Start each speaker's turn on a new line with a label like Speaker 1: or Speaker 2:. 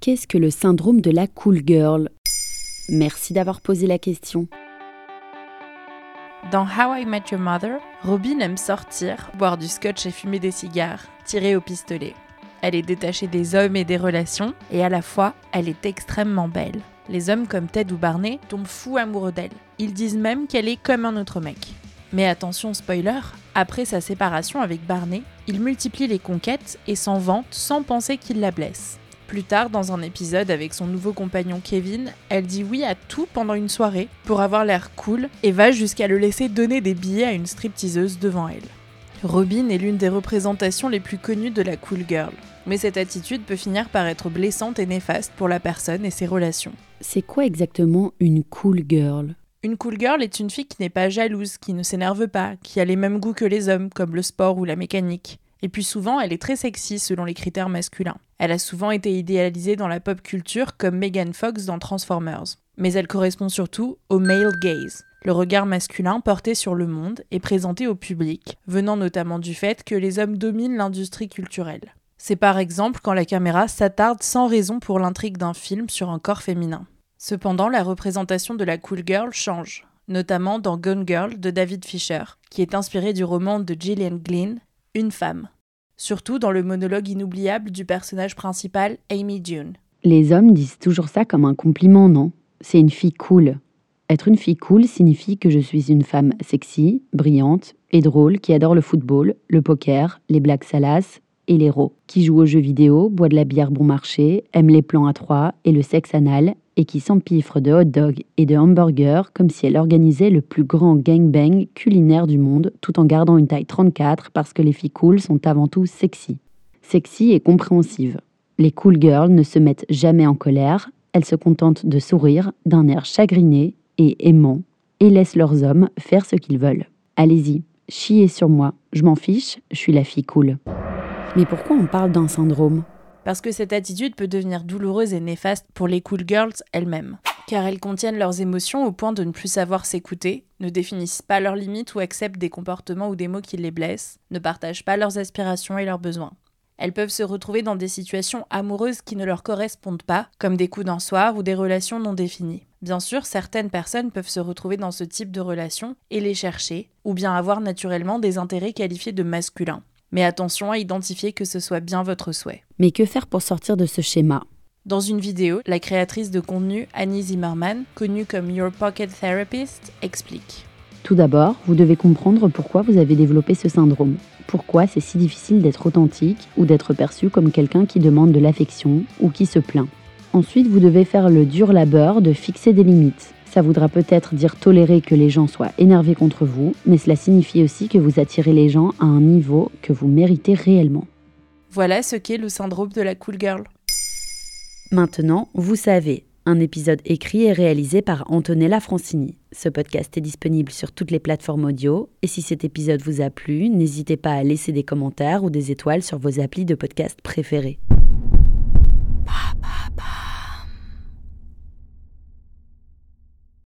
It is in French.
Speaker 1: Qu'est-ce que le syndrome de la cool girl? Merci d'avoir posé la question.
Speaker 2: Dans How I Met Your Mother, Robin aime sortir, boire du scotch et fumer des cigares, tirer au pistolet. Elle est détachée des hommes et des relations, et à la fois, elle est extrêmement belle. Les hommes comme Ted ou Barney tombent fous amoureux d'elle. Ils disent même qu'elle est comme un autre mec. Mais attention spoiler, après sa séparation avec Barney, il multiplie les conquêtes et s'en vante sans penser qu'il la blesse. Plus tard, dans un épisode avec son nouveau compagnon Kevin, elle dit oui à tout pendant une soirée pour avoir l'air cool et va jusqu'à le laisser donner des billets à une stripteaseuse devant elle. Robin est l'une des représentations les plus connues de la cool girl. Mais cette attitude peut finir par être blessante et néfaste pour la personne et ses relations.
Speaker 1: C'est quoi exactement une cool girl?
Speaker 2: Une cool girl est une fille qui n'est pas jalouse, qui ne s'énerve pas, qui a les mêmes goûts que les hommes, comme le sport ou la mécanique. Et puis souvent, elle est très sexy selon les critères masculins. Elle a souvent été idéalisée dans la pop culture comme Megan Fox dans Transformers. Mais elle correspond surtout au male gaze, le regard masculin porté sur le monde et présenté au public, venant notamment du fait que les hommes dominent l'industrie culturelle. C'est par exemple quand la caméra s'attarde sans raison pour l'intrigue d'un film sur un corps féminin. Cependant, la représentation de la cool girl change, notamment dans Gone Girl de David Fisher, qui est inspiré du roman de Gillian Glynn, Une femme surtout dans le monologue inoubliable du personnage principal, Amy June.
Speaker 1: Les hommes disent toujours ça comme un compliment, non? C'est une fille cool. Être une fille cool signifie que je suis une femme sexy, brillante et drôle qui adore le football, le poker, les blagues salaces et qui joue aux jeux vidéo, boit de la bière bon marché, aime les plans à trois et le sexe anal, et qui s'empiffre de hot dogs et de hamburgers comme si elle organisait le plus grand gangbang culinaire du monde tout en gardant une taille 34 parce que les filles cool sont avant tout sexy. Sexy et compréhensive. Les cool girls ne se mettent jamais en colère, elles se contentent de sourire d'un air chagriné et aimant et laissent leurs hommes faire ce qu'ils veulent. Allez-y, chiez sur moi, je m'en fiche, je suis la fille cool. Mais pourquoi on parle d'un syndrome?
Speaker 2: Parce que cette attitude peut devenir douloureuse et néfaste pour les cool girls elles-mêmes. Car elles contiennent leurs émotions au point de ne plus savoir s'écouter, ne définissent pas leurs limites ou acceptent des comportements ou des mots qui les blessent, ne partagent pas leurs aspirations et leurs besoins. Elles peuvent se retrouver dans des situations amoureuses qui ne leur correspondent pas, comme des coups d'un soir ou des relations non définies. Bien sûr, certaines personnes peuvent se retrouver dans ce type de relations et les chercher, ou bien avoir naturellement des intérêts qualifiés de masculins. Mais attention à identifier que ce soit bien votre souhait.
Speaker 1: Mais que faire pour sortir de ce schéma?
Speaker 2: Dans une vidéo, la créatrice de contenu Annie Zimmerman, connue comme Your Pocket Therapist, explique.
Speaker 1: Tout d'abord, vous devez comprendre pourquoi vous avez développé ce syndrome. Pourquoi c'est si difficile d'être authentique ou d'être perçu comme quelqu'un qui demande de l'affection ou qui se plaint? Ensuite, vous devez faire le dur labeur de fixer des limites. Ça voudra peut-être dire tolérer que les gens soient énervés contre vous, mais cela signifie aussi que vous attirez les gens à un niveau que vous méritez réellement.
Speaker 2: Voilà ce qu'est le syndrome de la cool girl.
Speaker 1: Maintenant, vous savez, un épisode écrit et réalisé par Antonella Francini. Ce podcast est disponible sur toutes les plateformes audio, et si cet épisode vous a plu, n'hésitez pas à laisser des commentaires ou des étoiles sur vos applis de podcast préférés.